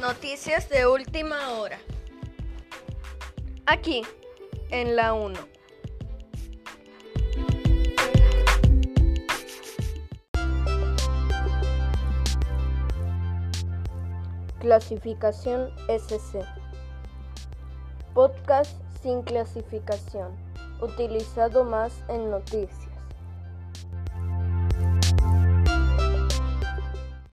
noticias de última hora. Aquí, en la 1. Clasificación SC. Podcast sin clasificación. Utilizado más en noticias.